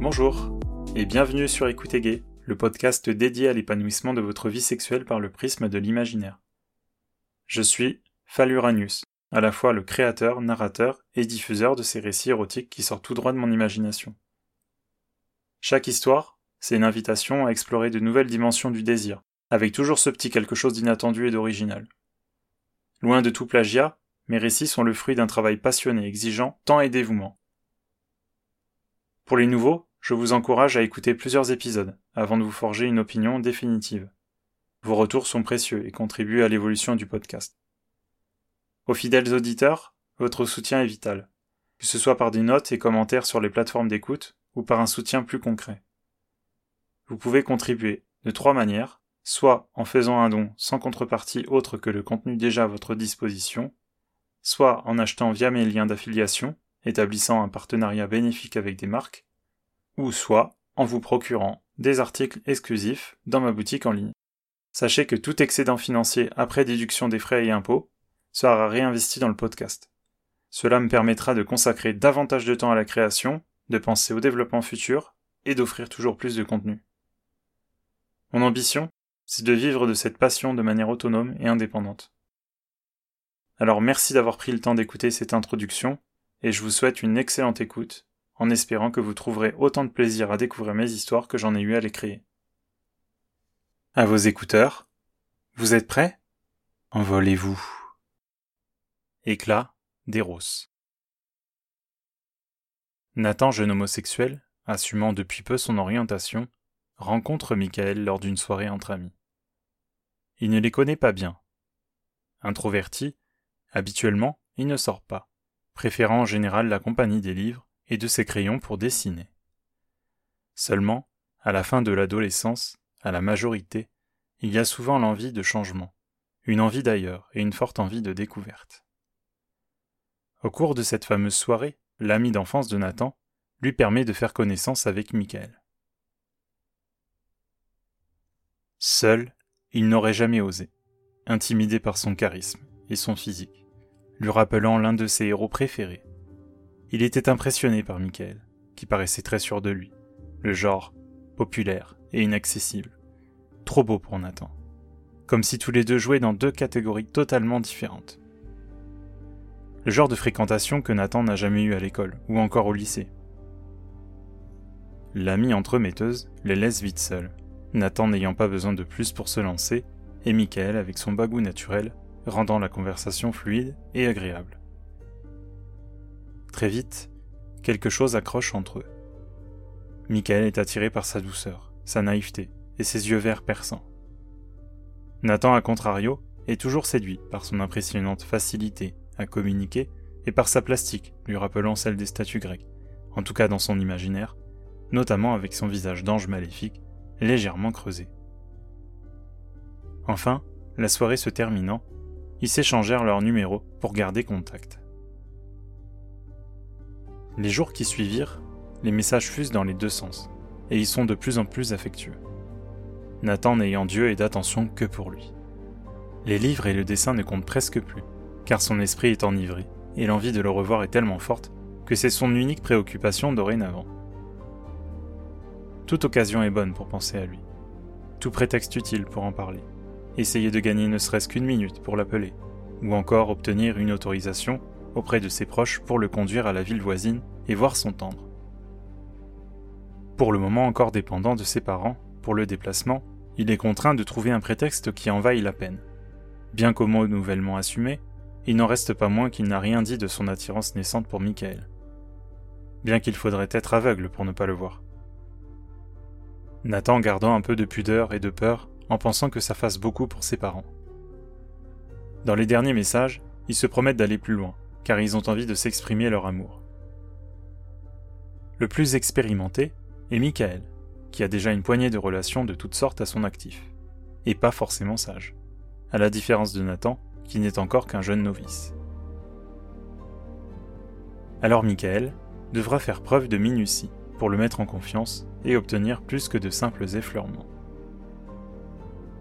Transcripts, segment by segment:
Bonjour et bienvenue sur Écoutez Gay, le podcast dédié à l'épanouissement de votre vie sexuelle par le prisme de l'imaginaire. Je suis Faluranius, à la fois le créateur, narrateur et diffuseur de ces récits érotiques qui sortent tout droit de mon imagination. Chaque histoire, c'est une invitation à explorer de nouvelles dimensions du désir, avec toujours ce petit quelque chose d'inattendu et d'original. Loin de tout plagiat, mes récits sont le fruit d'un travail passionné, exigeant, temps et dévouement. Pour les nouveaux, je vous encourage à écouter plusieurs épisodes avant de vous forger une opinion définitive. Vos retours sont précieux et contribuent à l'évolution du podcast. Aux fidèles auditeurs, votre soutien est vital, que ce soit par des notes et commentaires sur les plateformes d'écoute ou par un soutien plus concret. Vous pouvez contribuer de trois manières, soit en faisant un don sans contrepartie autre que le contenu déjà à votre disposition, soit en achetant via mes liens d'affiliation, établissant un partenariat bénéfique avec des marques, ou soit en vous procurant des articles exclusifs dans ma boutique en ligne. Sachez que tout excédent financier après déduction des frais et impôts sera réinvesti dans le podcast. Cela me permettra de consacrer davantage de temps à la création, de penser au développement futur et d'offrir toujours plus de contenu. Mon ambition, c'est de vivre de cette passion de manière autonome et indépendante. Alors merci d'avoir pris le temps d'écouter cette introduction, et je vous souhaite une excellente écoute, en espérant que vous trouverez autant de plaisir à découvrir mes histoires que j'en ai eu à les créer. À vos écouteurs, vous êtes prêts? Envolez-vous. Éclat d'Eros. Nathan, jeune homosexuel, assumant depuis peu son orientation, rencontre Michael lors d'une soirée entre amis. Il ne les connaît pas bien. Introverti, habituellement, il ne sort pas, préférant en général la compagnie des livres et de ses crayons pour dessiner. Seulement, à la fin de l'adolescence, à la majorité, il y a souvent l'envie de changement, une envie d'ailleurs et une forte envie de découverte. Au cours de cette fameuse soirée, l'ami d'enfance de Nathan lui permet de faire connaissance avec Michael. Seul, il n'aurait jamais osé, intimidé par son charisme et son physique, lui rappelant l'un de ses héros préférés. Il était impressionné par Michael, qui paraissait très sûr de lui, le genre populaire et inaccessible, trop beau pour Nathan, comme si tous les deux jouaient dans deux catégories totalement différentes. Le genre de fréquentation que Nathan n'a jamais eu à l'école ou encore au lycée. L'ami entremetteuse les laisse vite seuls, Nathan n'ayant pas besoin de plus pour se lancer, et Michael avec son bagou naturel, rendant la conversation fluide et agréable. Très vite, quelque chose accroche entre eux. Michael est attiré par sa douceur, sa naïveté et ses yeux verts perçants. Nathan, à contrario, est toujours séduit par son impressionnante facilité à communiquer et par sa plastique lui rappelant celle des statues grecques, en tout cas dans son imaginaire, notamment avec son visage d'ange maléfique légèrement creusé. Enfin, la soirée se terminant, ils s'échangèrent leurs numéros pour garder contact. Les jours qui suivirent, les messages fusent dans les deux sens, et ils sont de plus en plus affectueux. Nathan n'ayant Dieu et d'attention que pour lui. Les livres et le dessin ne comptent presque plus, car son esprit est enivré, et l'envie de le revoir est tellement forte que c'est son unique préoccupation dorénavant. Toute occasion est bonne pour penser à lui. Tout prétexte utile pour en parler. Essayer de gagner ne serait-ce qu'une minute pour l'appeler, ou encore obtenir une autorisation auprès de ses proches pour le conduire à la ville voisine et voir son tendre. Pour le moment encore dépendant de ses parents, pour le déplacement, il est contraint de trouver un prétexte qui en vaille la peine. Bien qu'au mot nouvellement assumé, il n'en reste pas moins qu'il n'a rien dit de son attirance naissante pour Michael. Bien qu'il faudrait être aveugle pour ne pas le voir. Nathan gardant un peu de pudeur et de peur en pensant que ça fasse beaucoup pour ses parents. Dans les derniers messages, ils se promettent d'aller plus loin, car ils ont envie de s'exprimer leur amour. Le plus expérimenté est Michael, qui a déjà une poignée de relations de toutes sortes à son actif, et pas forcément sage, à la différence de Nathan, qui n'est encore qu'un jeune novice. Alors Michael devra faire preuve de minutie pour le mettre en confiance et obtenir plus que de simples effleurements.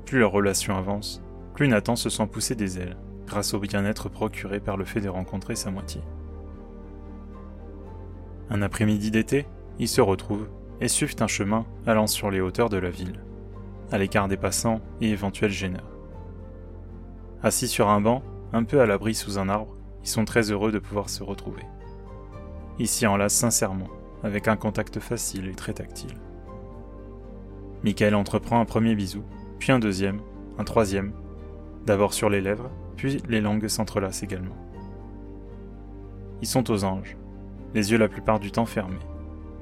Plus leur relation avance, plus Nathan se sent pousser des ailes, grâce au bien-être procuré par le fait de rencontrer sa moitié. Un après-midi d'été, ils se retrouvent et suivent un chemin allant sur les hauteurs de la ville, à l'écart des passants et éventuels gêneurs. Assis sur un banc, un peu à l'abri sous un arbre, ils sont très heureux de pouvoir se retrouver. Ils s'y enlacent sincèrement, avec un contact facile et très tactile. Michael entreprend un premier bisou, puis un deuxième, un troisième, d'abord sur les lèvres, puis les langues s'entrelacent également. Ils sont aux anges, les yeux la plupart du temps fermés.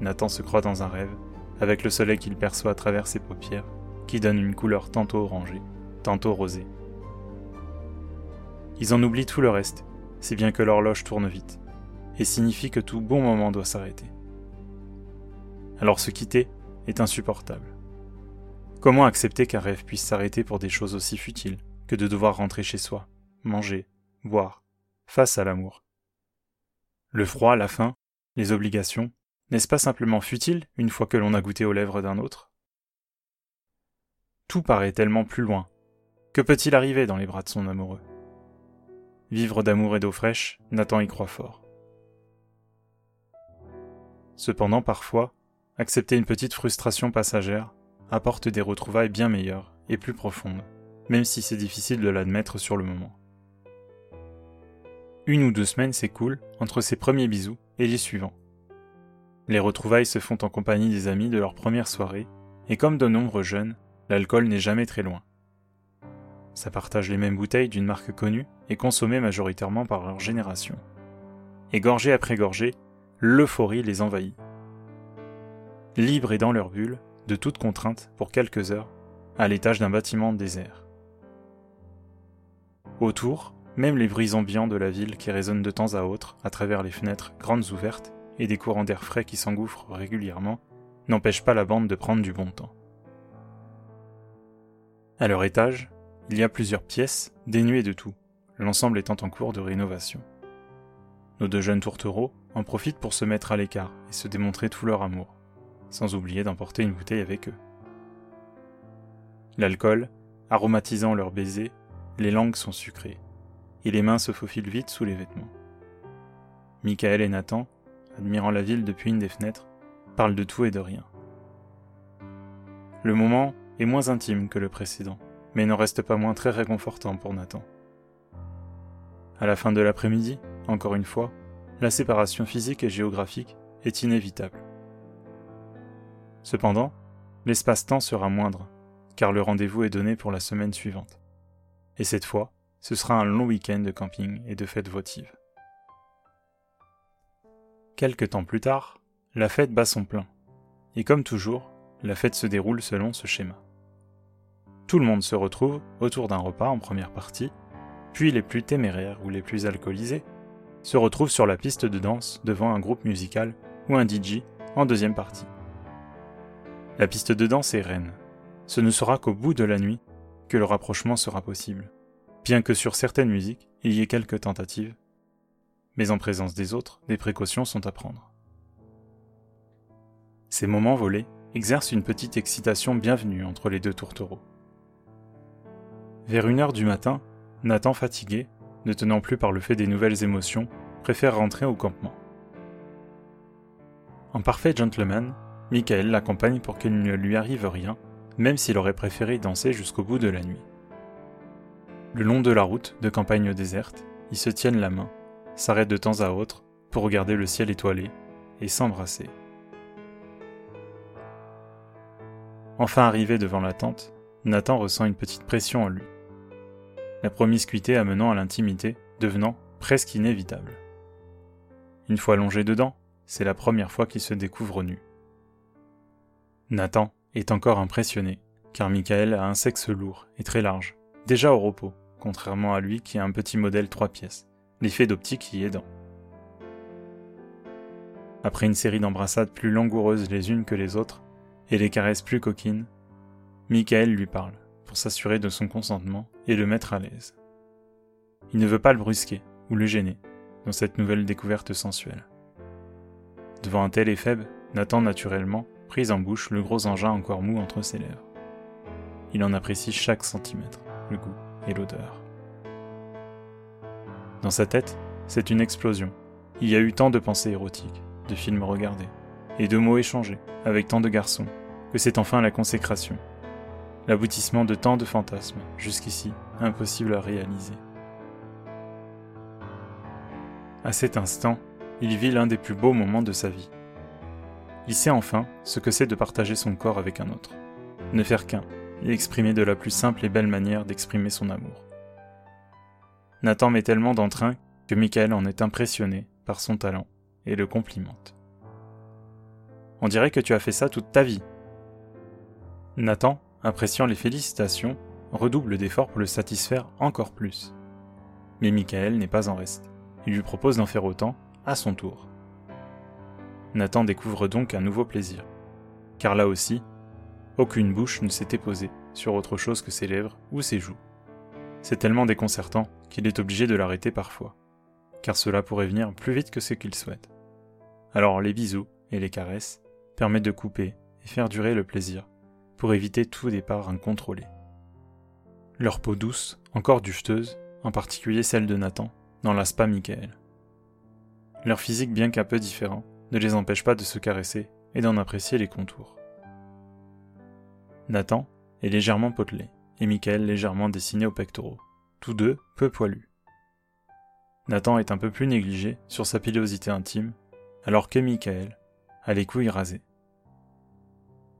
Nathan se croit dans un rêve, avec le soleil qu'il perçoit à travers ses paupières, qui donne une couleur tantôt orangée, tantôt rosée. Ils en oublient tout le reste, si bien que l'horloge tourne vite, et signifie que tout bon moment doit s'arrêter. Alors se quitter est insupportable. Comment accepter qu'un rêve puisse s'arrêter pour des choses aussi futiles que de devoir rentrer chez soi, manger, boire, face à l'amour Le froid, la faim, les obligations, n'est-ce pas simplement futile une fois que l'on a goûté aux lèvres d'un autre? Tout paraît tellement plus loin. Que peut-il arriver dans les bras de son amoureux? Vivre d'amour et d'eau fraîche, Nathan y croit fort. Cependant, parfois, accepter une petite frustration passagère apporte des retrouvailles bien meilleures et plus profondes, même si c'est difficile de l'admettre sur le moment. Une ou deux semaines s'écoulent entre ces premiers bisous et les suivants. Les retrouvailles se font en compagnie des amis de leur première soirée, et comme de nombreux jeunes, l'alcool n'est jamais très loin. Ça partage les mêmes bouteilles d'une marque connue et consommée majoritairement par leur génération. Et gorgée après gorgée, l'euphorie les envahit. Libres et dans leur bulle, de toute contrainte pour quelques heures, à l'étage d'un bâtiment désert. Autour, même les bruits ambiants de la ville qui résonnent de temps à autre à travers les fenêtres grandes ouvertes et des courants d'air frais qui s'engouffrent régulièrement n'empêchent pas la bande de prendre du bon temps. À leur étage, il y a plusieurs pièces dénuées de tout, l'ensemble étant en cours de rénovation. Nos deux jeunes tourtereaux en profitent pour se mettre à l'écart et se démontrer tout leur amour, sans oublier d'emporter une bouteille avec eux. L'alcool, aromatisant leurs baisers, les langues sont sucrées, et les mains se faufilent vite sous les vêtements. Michael et Nathan, admirant la ville depuis une des fenêtres, parlent de tout et de rien. Le moment est moins intime que le précédent, mais n'en reste pas moins très réconfortant pour Nathan. À la fin de l'après-midi, encore une fois, la séparation physique et géographique est inévitable. Cependant, l'espace-temps sera moindre, car le rendez-vous est donné pour la semaine suivante. Et cette fois, ce sera un long week-end de camping et de fêtes votives. Quelque temps plus tard, la fête bat son plein. Et comme toujours, la fête se déroule selon ce schéma. Tout le monde se retrouve autour d'un repas en première partie, puis les plus téméraires ou les plus alcoolisés se retrouvent sur la piste de danse devant un groupe musical ou un DJ en deuxième partie. La piste de danse est reine. Ce ne sera qu'au bout de la nuit que le rapprochement sera possible, bien que sur certaines musiques il y ait quelques tentatives, mais en présence des autres, des précautions sont à prendre. Ces moments volés exercent une petite excitation bienvenue entre les deux tourtereaux. Vers une heure du matin, Nathan fatigué, ne tenant plus par le fait des nouvelles émotions, préfère rentrer au campement. En parfait gentleman, Michael l'accompagne pour qu'il ne lui arrive rien, même s'il aurait préféré danser jusqu'au bout de la nuit. Le long de la route de campagne déserte, ils se tiennent la main, s'arrêtent de temps à autre pour regarder le ciel étoilé et s'embrasser. Enfin arrivé devant la tente, Nathan ressent une petite pression en lui la promiscuité amenant à l'intimité devenant presque inévitable. Une fois longé dedans, c'est la première fois qu'il se découvre nu. Nathan est encore impressionné, car Michael a un sexe lourd et très large, déjà au repos, contrairement à lui qui a un petit modèle trois pièces, l'effet d'optique y aidant. Après une série d'embrassades plus langoureuses les unes que les autres, et les caresses plus coquines, Michael lui parle pour s'assurer de son consentement et le mettre à l'aise. Il ne veut pas le brusquer ou le gêner dans cette nouvelle découverte sensuelle. Devant un tel éphèbe, Nathan naturellement prise en bouche le gros engin encore mou entre ses lèvres. Il en apprécie chaque centimètre, le goût l'odeur. Dans sa tête, c'est une explosion. Il y a eu tant de pensées érotiques, de films regardés, et deux mots échangés avec tant de garçons, que c'est enfin la consécration. L'aboutissement de tant de fantasmes, jusqu'ici impossible à réaliser. À cet instant, il vit l'un des plus beaux moments de sa vie. Il sait enfin ce que c'est de partager son corps avec un autre, ne faire qu'un, et exprimer de la plus simple et belle manière d'exprimer son amour. Nathan met tellement d'entrain que Michael en est impressionné par son talent et le complimente. On dirait que tu as fait ça toute ta vie. Nathan, appréciant les félicitations, redouble d'efforts pour le satisfaire encore plus. Mais Michael n'est pas en reste. Il lui propose d'en faire autant à son tour. Nathan découvre donc un nouveau plaisir. Car là aussi, aucune bouche ne s'était posée sur autre chose que ses lèvres ou ses joues. C'est tellement déconcertant qu'il est obligé de l'arrêter parfois, car cela pourrait venir plus vite que ce qu'il souhaite. Alors les bisous et les caresses permettent de couper et faire durer le plaisir, pour éviter tout départ incontrôlé. Leur peau douce, encore duveteuse, en particulier celle de Nathan, n'enlace pas Michael. Leur physique bien qu'un peu différent, ne les empêche pas de se caresser et d'en apprécier les contours. Nathan est légèrement potelé, et Michael légèrement dessiné aux pectoraux, tous deux peu poilus. Nathan est un peu plus négligé sur sa pilosité intime, alors que Michael a les couilles rasées.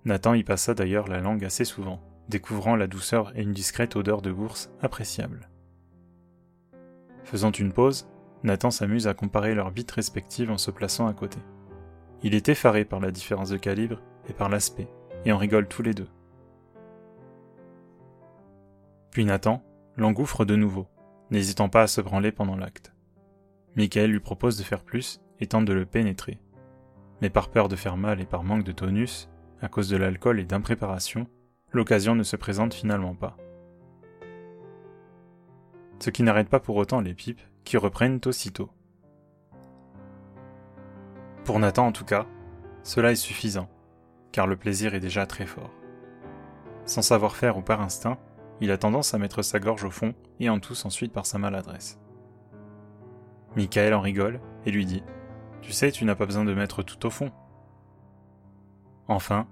Nathan y passa d'ailleurs la langue assez souvent, découvrant la douceur et une discrète odeur de bourse appréciable. Faisant une pause, Nathan s'amuse à comparer leurs bites respectives en se plaçant à côté. Il est effaré par la différence de calibre et par l'aspect, et en rigole tous les deux. Puis Nathan l'engouffre de nouveau, n'hésitant pas à se branler pendant l'acte. Michael lui propose de faire plus et tente de le pénétrer. Mais par peur de faire mal et par manque de tonus, à cause de l'alcool et d'impréparation, l'occasion ne se présente finalement pas. Ce qui n'arrête pas pour autant les pipes qui reprennent aussitôt. Pour Nathan en tout cas, cela est suffisant, car le plaisir est déjà très fort. Sans savoir faire ou par instinct, il a tendance à mettre sa gorge au fond et en tousse ensuite par sa maladresse. Michael en rigole et lui dit Tu sais, tu n'as pas besoin de mettre tout au fond. Enfin,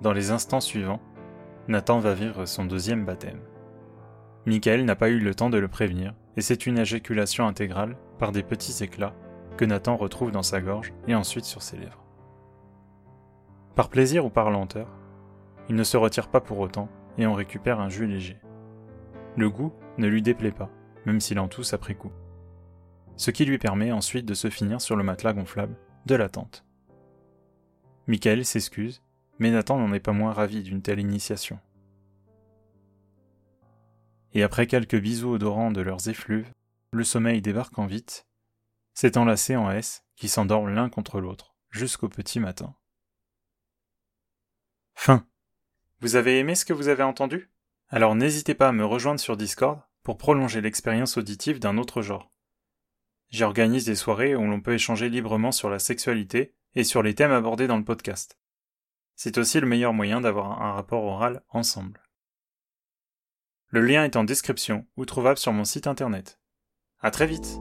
dans les instants suivants, Nathan va vivre son deuxième baptême. Michael n'a pas eu le temps de le prévenir, et c'est une éjaculation intégrale, par des petits éclats, que Nathan retrouve dans sa gorge et ensuite sur ses lèvres. Par plaisir ou par lenteur, il ne se retire pas pour autant, et on récupère un jus léger. Le goût ne lui déplaît pas, même s'il en tousse après coup. Ce qui lui permet ensuite de se finir sur le matelas gonflable de la tente. Michael s'excuse, mais Nathan n'en est pas moins ravi d'une telle initiation. Et après quelques bisous odorants de leurs effluves, le sommeil débarque en vite, s'est enlacé en S qui s'endorment l'un contre l'autre jusqu'au petit matin. Fin. Vous avez aimé ce que vous avez entendu? Alors n'hésitez pas à me rejoindre sur Discord pour prolonger l'expérience auditive d'un autre genre. J'organise des soirées où l'on peut échanger librement sur la sexualité et sur les thèmes abordés dans le podcast. C'est aussi le meilleur moyen d'avoir un rapport oral ensemble. Le lien est en description ou trouvable sur mon site internet. À très vite!